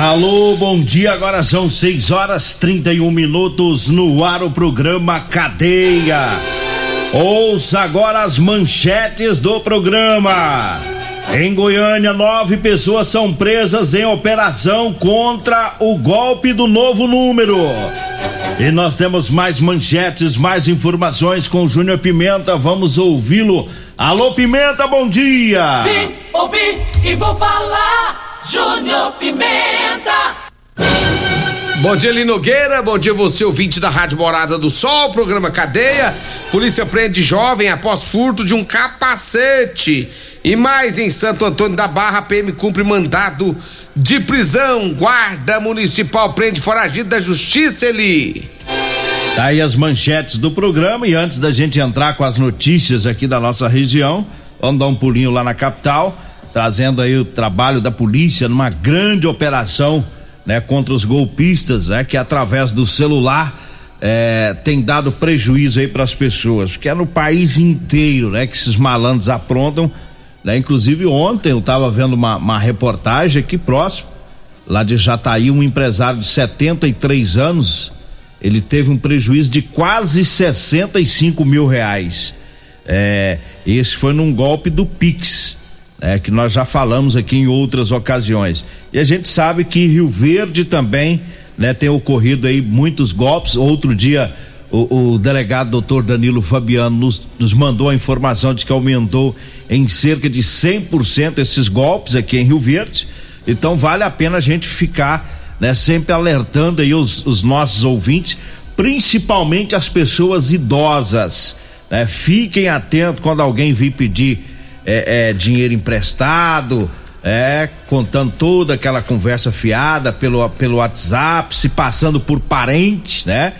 Alô, bom dia. Agora são 6 horas 31 minutos no ar o programa Cadeia. Ouça agora as manchetes do programa. Em Goiânia, nove pessoas são presas em operação contra o golpe do novo número. E nós temos mais manchetes, mais informações com o Júnior Pimenta. Vamos ouvi-lo. Alô, Pimenta, bom dia. Vim, ouvi e vou falar. Júnior Pimenta. Bom dia, Linogueira. Bom dia, você, ouvinte da Rádio Morada do Sol, programa Cadeia. Polícia prende jovem após furto de um capacete. E mais em Santo Antônio da Barra, PM cumpre mandado de prisão. Guarda Municipal prende foragido da Justiça, Eli. Tá aí as manchetes do programa e antes da gente entrar com as notícias aqui da nossa região, vamos dar um pulinho lá na capital trazendo aí o trabalho da polícia numa grande operação, né, contra os golpistas, né, que através do celular é, tem dado prejuízo aí para as pessoas, que é no país inteiro, né, que esses malandros aprontam, né, inclusive ontem eu estava vendo uma, uma reportagem aqui próximo, lá de Jataí, um empresário de 73 anos, ele teve um prejuízo de quase 65 mil reais. É, esse foi num golpe do Pix é, que nós já falamos aqui em outras ocasiões. E a gente sabe que Rio Verde também né, tem ocorrido aí muitos golpes. Outro dia o, o delegado doutor Danilo Fabiano nos, nos, mandou a informação de que aumentou em cerca de 100% esses golpes aqui em Rio Verde. Então vale a pena a gente ficar né, sempre alertando aí os, os nossos ouvintes, principalmente as pessoas idosas. Né? Fiquem atentos quando alguém vir pedir é, é, dinheiro emprestado, é, contando toda aquela conversa fiada pelo, pelo WhatsApp, se passando por parente, né?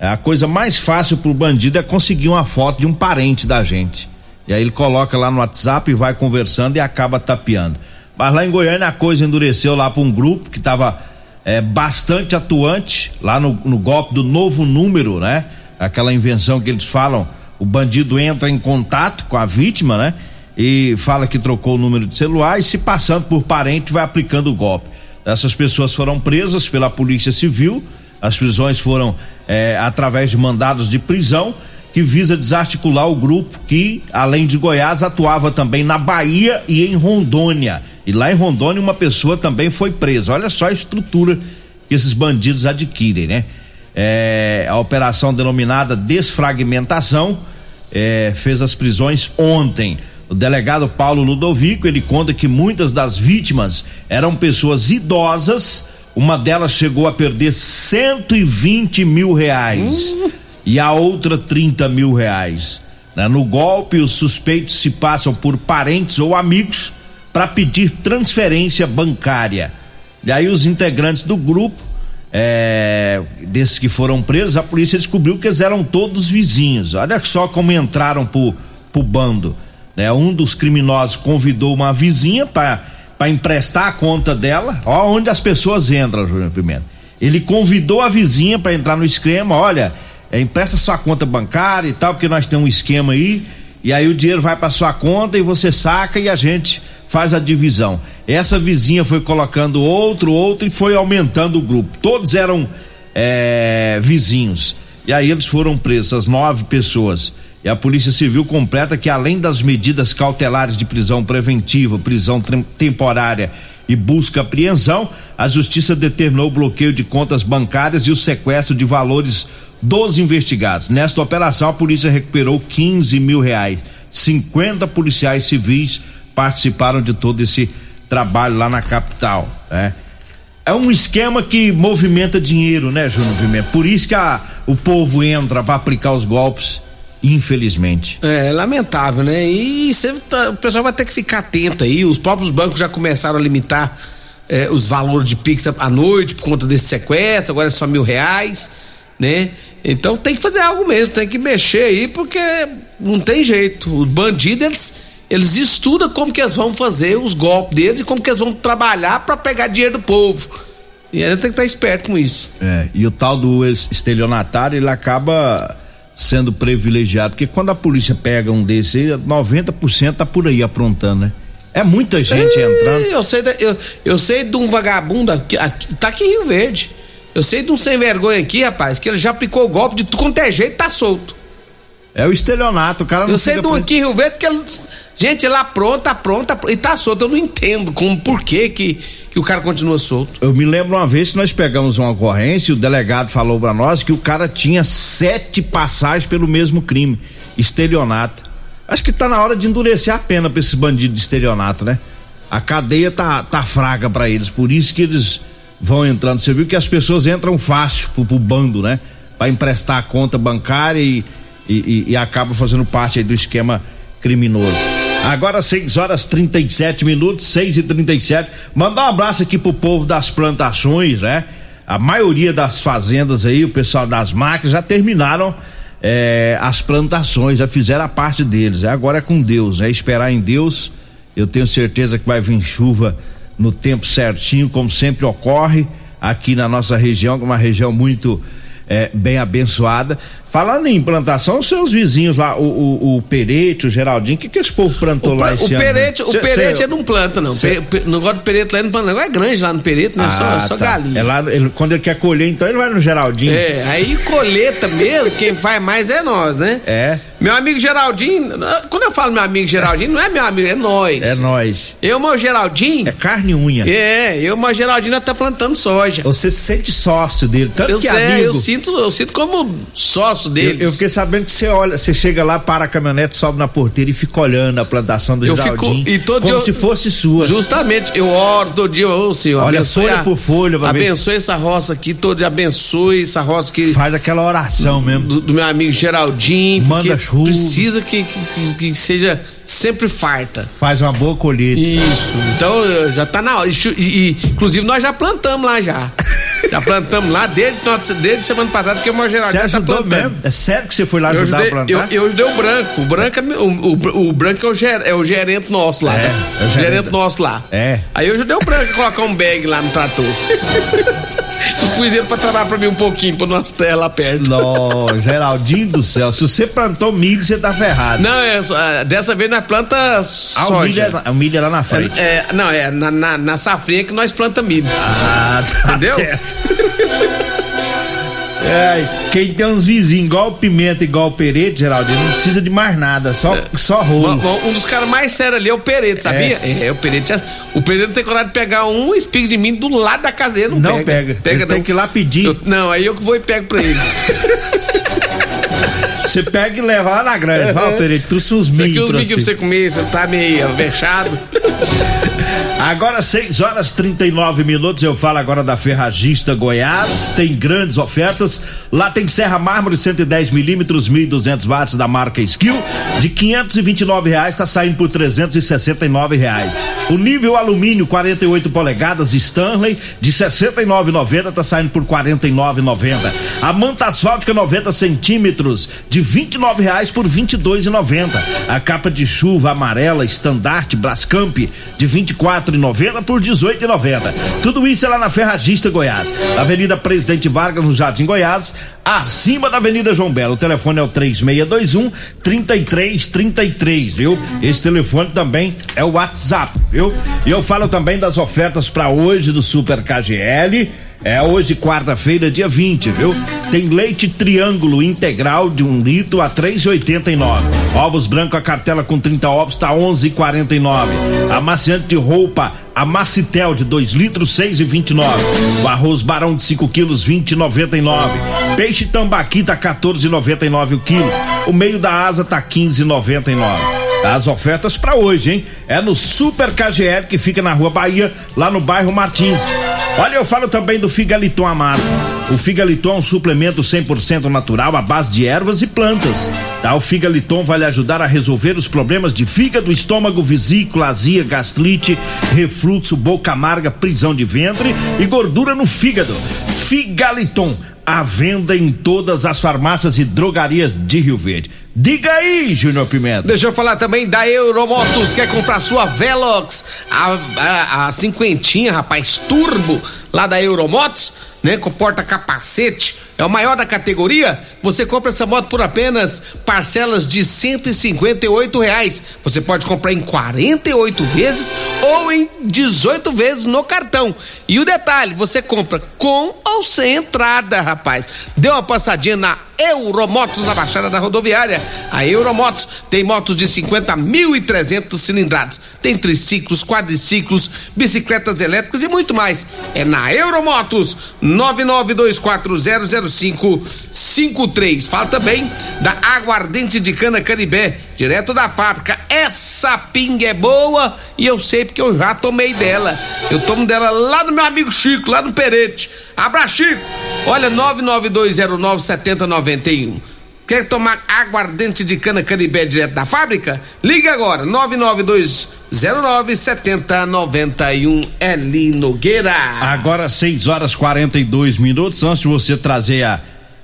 A coisa mais fácil pro bandido é conseguir uma foto de um parente da gente. E aí ele coloca lá no WhatsApp e vai conversando e acaba tapeando. Mas lá em Goiânia a coisa endureceu lá para um grupo que estava é, bastante atuante lá no, no golpe do novo número, né? Aquela invenção que eles falam, o bandido entra em contato com a vítima, né? E fala que trocou o número de celular e se passando por parente vai aplicando o golpe. Essas pessoas foram presas pela Polícia Civil. As prisões foram é, através de mandados de prisão que visa desarticular o grupo que, além de Goiás, atuava também na Bahia e em Rondônia. E lá em Rondônia uma pessoa também foi presa. Olha só a estrutura que esses bandidos adquirem, né? É, a operação denominada desfragmentação é, fez as prisões ontem. O delegado Paulo Ludovico, ele conta que muitas das vítimas eram pessoas idosas, uma delas chegou a perder 120 mil reais uhum. e a outra 30 mil reais. Né? No golpe, os suspeitos se passam por parentes ou amigos para pedir transferência bancária. E aí os integrantes do grupo, é, desses que foram presos, a polícia descobriu que eles eram todos vizinhos. Olha só como entraram pro, pro bando. Né? Um dos criminosos convidou uma vizinha para emprestar a conta dela. Ó, onde as pessoas entram, Júnior Pimenta. Ele convidou a vizinha para entrar no esquema. Olha, é, empresta sua conta bancária e tal, porque nós temos um esquema aí. E aí o dinheiro vai para sua conta e você saca e a gente faz a divisão. Essa vizinha foi colocando outro, outro e foi aumentando o grupo. Todos eram é, vizinhos. E aí eles foram presos, as nove pessoas. E a Polícia Civil completa que, além das medidas cautelares de prisão preventiva, prisão temporária e busca apreensão, a justiça determinou o bloqueio de contas bancárias e o sequestro de valores dos investigados. Nesta operação, a polícia recuperou 15 mil reais. 50 policiais civis participaram de todo esse trabalho lá na capital. Né? É um esquema que movimenta dinheiro, né, Júnior Pimenta? Por isso que a, o povo entra para aplicar os golpes, infelizmente. É, lamentável, né? E tá, o pessoal vai ter que ficar atento aí. Os próprios bancos já começaram a limitar é, os valores de Pix à noite por conta desse sequestro, agora é só mil reais, né? Então tem que fazer algo mesmo, tem que mexer aí, porque não tem jeito. Os bandidos, eles, eles estudam como que eles vão fazer os golpes deles e como que eles vão trabalhar para pegar dinheiro do povo. E ele tem que estar esperto com isso. É, e o tal do estelionatário, ele acaba sendo privilegiado, porque quando a polícia pega um desse, 90% tá por aí aprontando, né? É muita gente e, entrando. Eu sei, de, eu, eu sei de um vagabundo aqui, aqui, tá aqui em Rio Verde. Eu sei de um sem vergonha aqui, rapaz, que ele já aplicou o golpe de tudo quanto é jeito, tá solto. É o estelionato, o cara não Eu sei de um aqui Rio Verde que ele, gente, lá pronta, pronta, e tá solto. Eu não entendo como, por que que, que o cara continua solto. Eu me lembro uma vez que nós pegamos uma ocorrência e o delegado falou pra nós que o cara tinha sete passagens pelo mesmo crime, estelionato. Acho que tá na hora de endurecer a pena pra esses bandidos de estelionato, né? A cadeia tá, tá fraca para eles, por isso que eles vão entrando. Você viu que as pessoas entram fácil pro, pro bando, né? Para emprestar a conta bancária e, e, e, e fazendo parte do esquema criminoso. Agora 6 horas 37 minutos, 6 e 37 Mandar um abraço aqui pro povo das plantações, né? A maioria das fazendas aí, o pessoal das máquinas já terminaram é, as plantações, já fizeram a parte deles. Agora é com Deus, é esperar em Deus. Eu tenho certeza que vai vir chuva no tempo certinho, como sempre ocorre aqui na nossa região, que é uma região muito é, bem abençoada. Falando em plantação, seus vizinhos lá, o, o, o Perete, o Geraldinho, o que, que esse povo plantou o, lá esse o ano? Perete, O Perete não planta, não. Cê... O negócio do Perete lá não planta, não. É grande lá no Perete, né? Ah, só, só tá. galinha. É lá, ele, quando ele quer colher, então ele vai no Geraldinho. É, aí colheita mesmo, quem faz mais é nós, né? É. Meu amigo Geraldinho, quando eu falo meu amigo Geraldinho, não é meu amigo, é nós. É nós. Eu, meu Geraldinho. É carne e unha. É, eu, meu Geraldinho, tá plantando soja. Você se sente sócio dele, tanto eu que sei, amigo. Eu sinto, eu sinto como sócio dele. Eu, eu fiquei sabendo que você olha, você chega lá, para a caminhonete, sobe na porteira e fica olhando a plantação do eu Geraldinho. Fico, e todo como dia, se fosse sua. Justamente, eu oro todo dia, ô Senhor, olha folha a, por folha, abençoe essa roça aqui, todo dia abençoe essa roça que faz aquela oração mesmo do, do meu amigo Geraldinho, manda chuva, precisa que, que, que, seja sempre farta. Faz uma boa colheita. Isso. Então já tá na hora. E, inclusive nós já plantamos lá já. Já plantamos lá desde, desde semana passada que o tá ajudou tá plantando. Mesmo? É sério que você foi lá ajudar ajudei, a plantar? Eu, eu ajudei o branco. O branco, é, o, o, o branco é, o ger, é o gerente nosso lá. É, né? é o gerente. gerente nosso lá. É. Aí eu ajudei o branco a colocar um bag lá no trator. Eu pus ele pra trabalhar pra mim um pouquinho, pra nossa terra lá perto. Não, Geraldinho do céu, se você plantou milho, você tá ferrado. Não, é, é dessa vez nós planta soja. Ah, o milho é, o milho é lá na frente. É, é, não, é na, na, na safrinha que nós planta milho. Ah, tá Entendeu? certo. É, quem tem uns vizinhos igual o Pimenta, igual o Perete, Geraldo, não precisa de mais nada, só, é. só rolo. Um, um, dos caras mais sérios ali é o Perete, sabia? É, é o Perete. O Perete não tem coragem de pegar um espigo de milho do lado da caseira, não, não pega. pega. pega tem que ir lá pedir. Eu, não, aí eu que vou e pego pra ele. Você pega e leva lá na grande. Fala, Perete, trouxe uns milho. Aqui uns milho pra você comer, você tá meio vexado. Agora 6 horas 39 minutos, eu falo agora da Ferragista Goiás, tem grandes ofertas, lá tem serra mármore 110 milímetros, 1.200 watts da marca Skill, de 529 reais tá saindo por 369 reais. O nível alumínio 48 polegadas Stanley de 69,90 tá saindo por 49,90. A manta asfáltica 90 centímetros de 29 reais por 22,90. A capa de chuva amarela estandarte Brascamp de 24 4,90 por 18,90. Tudo isso é lá na Ferragista Goiás, Avenida Presidente Vargas, no Jardim Goiás, acima da Avenida João Belo. O telefone é o 3621 3333, viu? Esse telefone também é o WhatsApp, viu? E eu falo também das ofertas para hoje do Super KGL. É hoje, quarta-feira, dia 20, viu? Tem leite triângulo integral de um litro a 3,89 Ovos branco a cartela com 30 ovos tá 11,49. Amaciante de roupa a Macitel de 2 litros 6,29. O arroz barão de 5 quilos 20,99. Peixe tambaqui tá 14,99 o quilo. O meio da asa tá 15,99. As ofertas para hoje, hein? É no Super KGL que fica na Rua Bahia, lá no bairro Martins. Olha, eu falo também do Figaliton Amado. O Figaliton é um suplemento 100% natural à base de ervas e plantas. Tá? O Figaliton vai lhe ajudar a resolver os problemas de fígado, estômago, vesícula, azia, gastrite, refluxo, boca amarga, prisão de ventre e gordura no fígado. Figaliton, à venda em todas as farmácias e drogarias de Rio Verde. Diga aí, Júnior Pimenta. Deixa eu falar também da Euromotos. Quer comprar sua Velox? A, a, a cinquentinha, rapaz, turbo, lá da Euromotos, né? Com porta-capacete é o maior da categoria, você compra essa moto por apenas parcelas de 158 reais. Você pode comprar em 48 vezes ou em 18 vezes no cartão. E o detalhe, você compra com ou sem entrada, rapaz. Dê uma passadinha na Euromotos na Baixada da Rodoviária. A Euromotos tem motos de 50.300 cilindradas. Tem triciclos, quadriciclos, bicicletas elétricas e muito mais. É na Euromotos 992400553. Fala também da aguardente de cana Canibé, direto da fábrica. Essa pinga é boa e eu sei porque eu já tomei dela. Eu tomo dela lá no meu amigo Chico, lá no Perete. Abra Chico. Olha 992097091. Quer tomar aguardente de cana Canibé direto da fábrica? Liga agora 992097091 Eli Nogueira. Agora 6 horas 42 minutos antes de você trazer a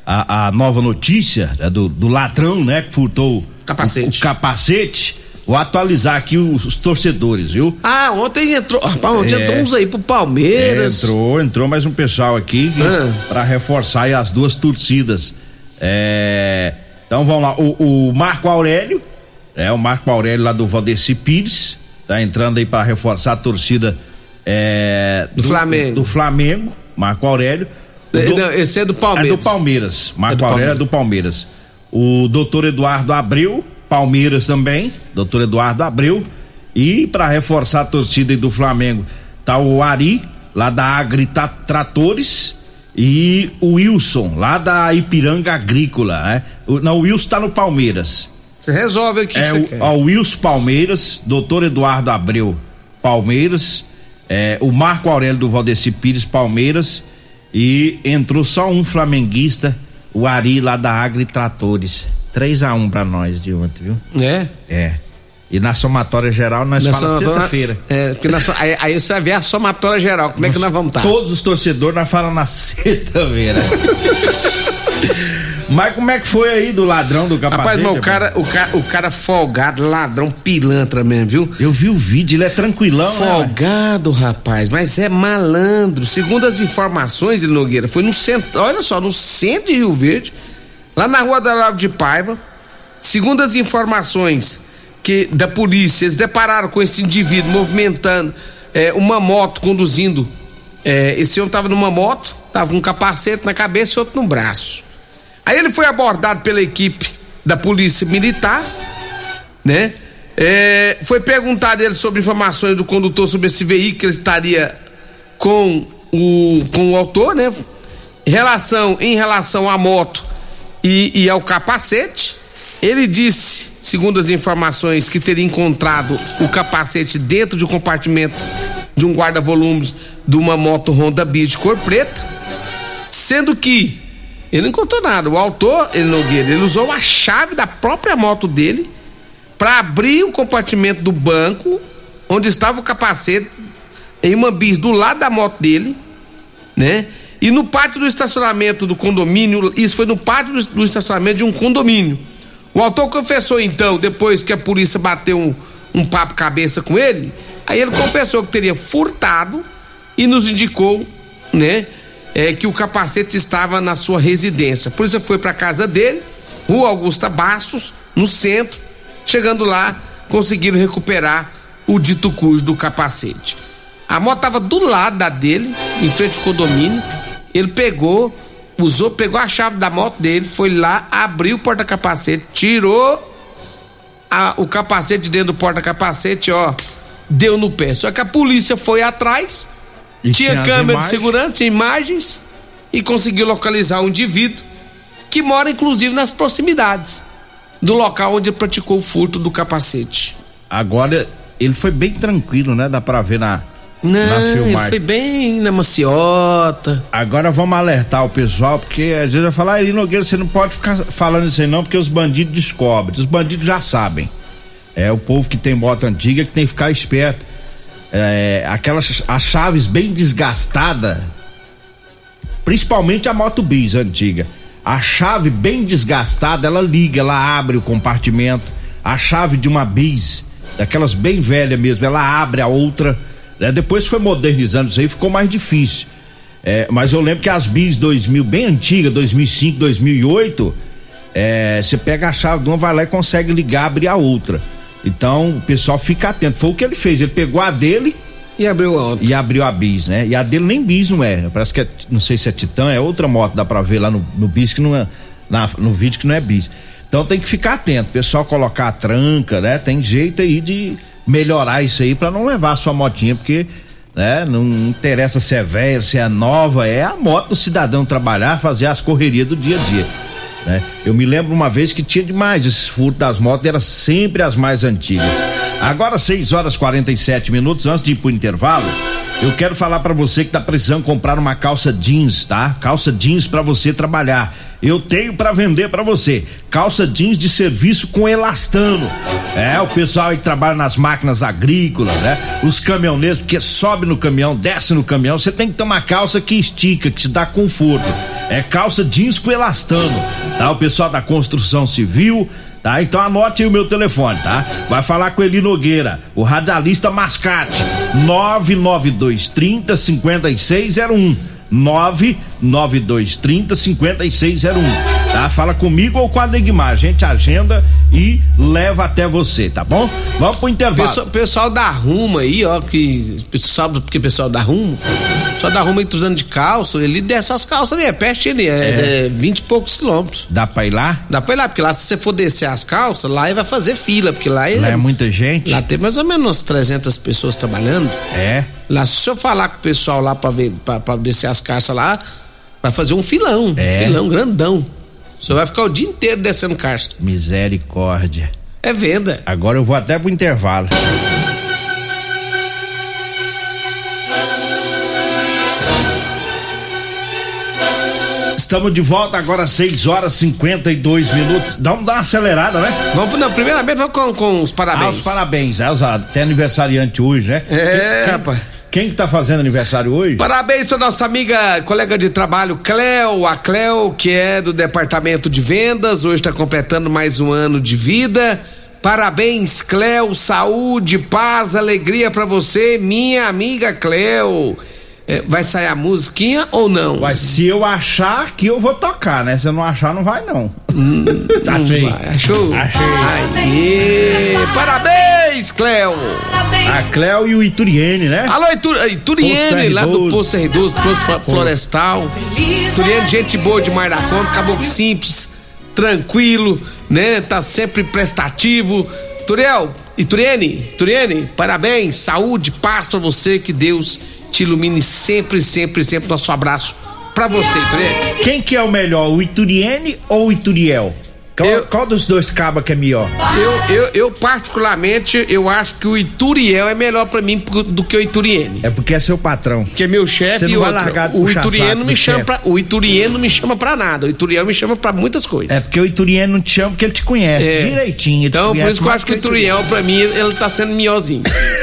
a, a nova notícia né, do, do ladrão, né, que furtou capacete. O, o capacete. Vou atualizar aqui os, os, torcedores, viu? Ah, ontem entrou. Rapaz, ontem é, entrou uns aí pro Palmeiras. É, entrou, entrou mais um pessoal aqui ah. para reforçar as duas torcidas. É, então vamos lá. O, o, Marco Aurélio, é o Marco Aurélio lá do Valdeci Pires, tá entrando aí para reforçar a torcida é, do, do, Flamengo. Do Flamengo, Marco Aurélio. Do, Não, esse é do Palmeiras. É do Palmeiras. Marco é Aurélio é do Palmeiras. O doutor Eduardo Abreu, Palmeiras também. Doutor Eduardo Abreu. E para reforçar a torcida do Flamengo, tá o Ari, lá da Agri Tratores. E o Wilson, lá da Ipiranga Agrícola, né? O, não, o Wilson tá no Palmeiras. Você resolve o que é, você quer. O Wilson Palmeiras, doutor Eduardo Abreu, Palmeiras. É, o Marco Aurélio do Valdeci Pires, Palmeiras e entrou só um flamenguista, o Ari lá da Agri Tratores. 3 a 1 para nós de ontem, viu? É? É. E na somatória geral nós falamos sexta-feira. É, porque na, aí, aí, você vai ver a somatória geral, como é que nós vamos estar? Tá? Todos os torcedores nós falamos na sexta-feira. Mas como é que foi aí do ladrão do capacete? Rapaz, mas o cara, o cara, o cara folgado, ladrão pilantra mesmo, viu? Eu vi o vídeo, ele é tranquilão, né, Folgado, né, rapaz, mas é malandro. Segundo as informações de Nogueira, foi no centro, olha só, no centro de Rio Verde, lá na rua da Lavo de Paiva. Segundo as informações que da polícia, eles depararam com esse indivíduo movimentando é, uma moto conduzindo. É, esse homem estava numa moto, estava com um capacete na cabeça e outro no braço. Aí ele foi abordado pela equipe da polícia militar, né? É, foi perguntado ele sobre informações do condutor sobre esse veículo que ele estaria com o, com o autor, né? Em relação, em relação à moto e, e ao capacete, ele disse, segundo as informações, que teria encontrado o capacete dentro de um compartimento de um guarda-volumes de uma moto Honda Beat cor preta, sendo que ele não encontrou nada. O autor, ele Nogueira, ele usou a chave da própria moto dele para abrir o compartimento do banco onde estava o capacete em uma bis do lado da moto dele, né? E no pátio do estacionamento do condomínio, isso foi no pátio do, estacionamento de um condomínio. O autor confessou então, depois que a polícia bateu um, um papo cabeça com ele, aí ele confessou que teria furtado e nos indicou, né? É, que o capacete estava na sua residência. Por isso foi para casa dele, Rua Augusta Bastos, no centro. Chegando lá, conseguiram recuperar o dito cujo do capacete. A moto estava do lado da dele, em frente ao condomínio. Ele pegou, usou, pegou a chave da moto dele, foi lá, abriu o porta-capacete, tirou a, o capacete dentro do porta-capacete, ó, deu no pé. Só que a polícia foi atrás, E tinha tinha câmera de segurança, imagens e conseguiu localizar um indivíduo que mora inclusive nas proximidades do local onde ele praticou o furto do capacete. Agora, ele foi bem tranquilo, né? Dá pra ver na, na Não, ele filmagem. foi bem na maciota. Agora vamos alertar o pessoal, porque às vezes vai falar, ah, Nogueira, você não pode ficar falando isso aí não, porque os bandidos descobrem. Os bandidos já sabem. É o povo que tem moto antiga que tem que ficar esperto. É, aquelas as chaves bem desgastadas, principalmente a moto bis antiga. A chave bem desgastada, ela liga, ela abre o compartimento. A chave de uma bis, daquelas bem velha mesmo, ela abre a outra. né? Depois foi modernizando isso aí, ficou mais difícil. É, mas eu lembro que as bis 2000, bem antiga, 2005, 2008, é, você pega a chave de uma, vai lá e consegue ligar, abrir a outra. Então o pessoal fica atento. Foi o que ele fez. Ele pegou a dele E abriu a outra. e abriu a bis, né? E a dele nem bis não é. Parece que é, não sei se é Titã, é outra moto, dá pra ver lá no, no bis que não é. na- no vídeo que não é bis. Então tem que ficar atento. O pessoal colocar a tranca, né? Tem jeito aí de melhorar isso aí pra não levar a sua motinha, porque. Né? Não interessa se é velha, se é nova, é a moto do cidadão trabalhar, fazer as correrias do dia a dia. Né? Eu me lembro uma vez que tinha demais esses furtos das motos, eram sempre as mais antigas. Agora 6 horas 47 minutos antes de ir pro intervalo, eu quero falar pra você que tá precisando comprar uma calça jeans, tá? Calça jeans pra você trabalhar. Eu tenho pra vender pra você. Calça jeans de serviço com elastano. É, o pessoal aí que trabalha nas máquinas agrícolas, né? Os caminhoneiros, porque sobe no caminhão, desce no caminhão, você tem que ter uma calça que estica, que te dá conforto. É calça jeans com elastano, tá? O pessoal da construção civil, tá? Então anote aí o meu telefone, tá? Vai falar com Eli Nogueira, o radialista Mascate, 99230 5601. 99230 5601. Tá? Fala comigo ou com a Degmar. A gente agenda e leva até você, tá bom? Vamos pro intervalo. Pessoal, pessoal da Rumo aí, ó, que sabe porque pessoal da Rumo? Pessoal da Rumo aí tá usando de calça, ele desce as calças ali, é perto ali, é, é 20 e poucos quilômetros. Dá pra ir lá? Dá pra ir lá, porque lá se você for descer as calças, lá ele vai fazer fila, porque lá, Lá é muita gente. lá tem mais ou menos umas 300 pessoas trabalhando. É. Lá, se eu falar com o pessoal lá pra, ver, pra, pra descer as calças lá, vai fazer um filão, É. um filão grandão. Você vai ficar o dia inteiro descendo calça. Misericórdia. É venda. Agora eu vou até pro intervalo. Estamos de volta agora, 6 horas e 52 minutos. Dá, um, dá uma acelerada, né? Vamos, não, primeiramente vamos com, com os Ah, parabéns. os parabéns, é, os- até aniversariante hoje, né? É, rapaz. Quem que tá fazendo aniversário hoje? Parabéns pra nossa amiga, colega de trabalho, Cleo. A Cleo, que é do departamento de vendas, hoje está completando mais um ano de vida. Parabéns, Cleo. Saúde, paz, alegria pra você, minha amiga Cleo. É, vai sair a musiquinha ou não? Mas se eu achar que eu vou tocar, né? Se eu não achar, não vai não. Não Achei. vai. Achou? Achei. Aê, parabéns, Cleo. A Cleo e o Ituriene, né? Alô, Itu- Ituriene, Posto lá do R12. Posto R12, Posto Flo- Florestal. Ituriene, gente boa demais da conta, caboclo simples, tranquilo, né? Tá sempre prestativo. Turiel, Ituriene, Ituriene, parabéns, saúde, paz pra você, que Deus te ilumine sempre, sempre, sempre. Nosso abraço pra você, Ituriene. Quem que é o melhor, o Ituriene ou o Ituriel? Qual, Eu- qual dos dois cabas que é melhor? Eu, eu, eu, particularmente, eu acho que o Ituriel é melhor pra mim do que o Ituriene. É porque é seu patrão. Que é meu chefe e outro. O Iturieno me chama chefe. pra, o Iturieno me chama pra nada. O Ituriel me chama pra muitas coisas. É porque o Ituriene não te chama porque ele te conhece É. direitinho. ele Então, por isso que eu acho que o Ituriel, pra mim, ele tá sendo melhorzinho.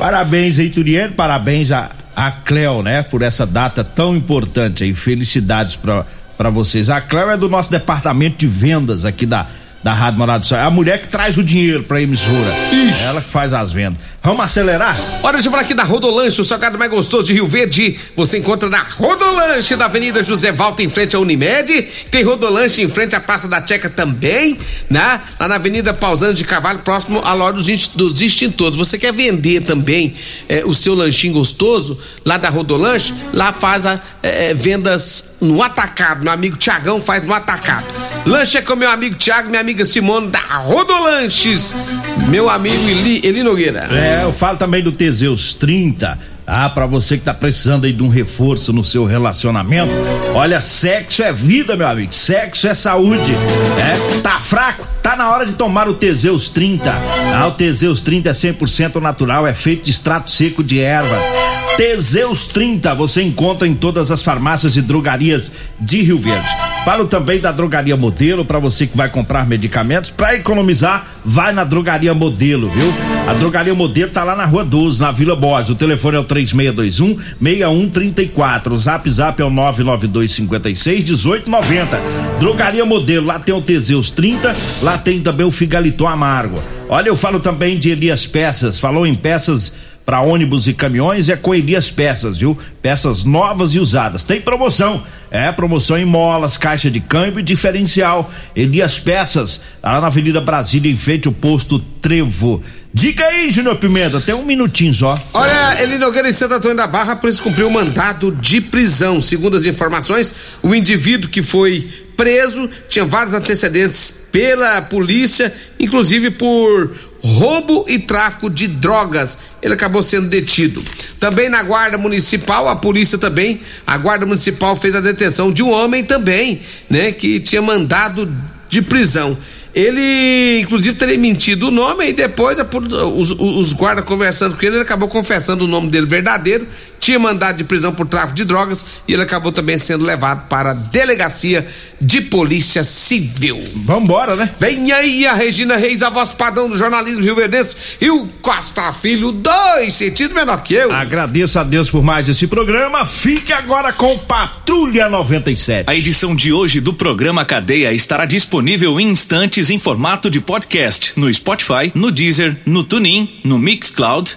Parabéns aí, Ituriene, parabéns a, a Cleo, né? Por essa data tão importante aí. Felicidades pra vocês. A Cleo é do nosso departamento de vendas aqui da, da Rádio Morado do Sol. É a mulher que traz o dinheiro pra emissora. Isso. É ela que faz as vendas. Vamos acelerar? Hora de falar aqui da Rodolanche, o salgado mais gostoso de Rio Verde. Você encontra na Rodolanche da Avenida José Valta, em frente à Unimed. Tem Rodolanche em frente à Praça da Checa também, né? Lá na Avenida Pausando de Cavalho, próximo à loja dos, extintores. Você quer vender também eh, o seu lanchinho gostoso lá da Rodolanche? Lá faz a, eh, vendas no atacado. Meu amigo Tiagão faz no atacado. Lanche é com meu amigo Tiago, minha amiga Simone da Rodolanches. Meu amigo Eli, Eli Nogueira. É, eu falo também do Teseus 30 ah, para você que tá precisando aí de um reforço no seu relacionamento, olha, sexo é vida, meu amigo. Sexo é saúde. É, tá fraco? Tá na hora de tomar o Teseus 30. Ah, o Teseus 30 é 100% natural, é feito de extrato seco de ervas. Teseus 30 você encontra em todas as farmácias e drogarias de Rio Verde. Falo também da Drogaria Modelo para você que vai comprar medicamentos para economizar, vai na Drogaria Modelo, viu? A Drogaria Modelo tá lá na Rua 12, na Vila Borges. O telefone é o 3621 6134. O Zap Zap é o 992 56 1890. Drogaria Modelo, lá tem o Teseus 30, lá tem também o Figaliton Amargo. Olha, eu falo também de Elias Peças. Falou em peças para ônibus e caminhões é com Elias Peças, viu? Peças novas e usadas. Tem promoção. É, promoção em molas, caixa de câmbio e diferencial. Elias Peças, tá lá na Avenida Brasília, em frente ao posto Trevo. Diga aí, Júnior Pimenta, tem um minutinho só. Olha, Eli Nogueira em Santo Antônio da Barra, cumpriu o mandado de prisão. Segundo as informações, o indivíduo que foi preso tinha vários antecedentes pela polícia, inclusive por roubo e tráfico de drogas. Ele acabou sendo detido. Também na guarda municipal, a polícia também, a guarda municipal fez a detenção de um homem também, né, que tinha mandado de prisão. Ele, inclusive, teria mentido o nome e depois os, os guardas conversando com ele, ele acabou confessando o nome dele verdadeiro, tinha mandado de prisão por tráfico de drogas e ele acabou também sendo levado para a delegacia de polícia civil. Vambora, né? Vem aí a Regina Reis, a voz padrão do jornalismo rio verdense e o Costa Filho, dois centímetros menor que eu. Agradeço a Deus por mais esse programa. Fique agora com Patrulha 97. A edição de hoje do programa Cadeia estará disponível em instantes em formato de podcast no Spotify, no Deezer, no TuneIn, no Mixcloud,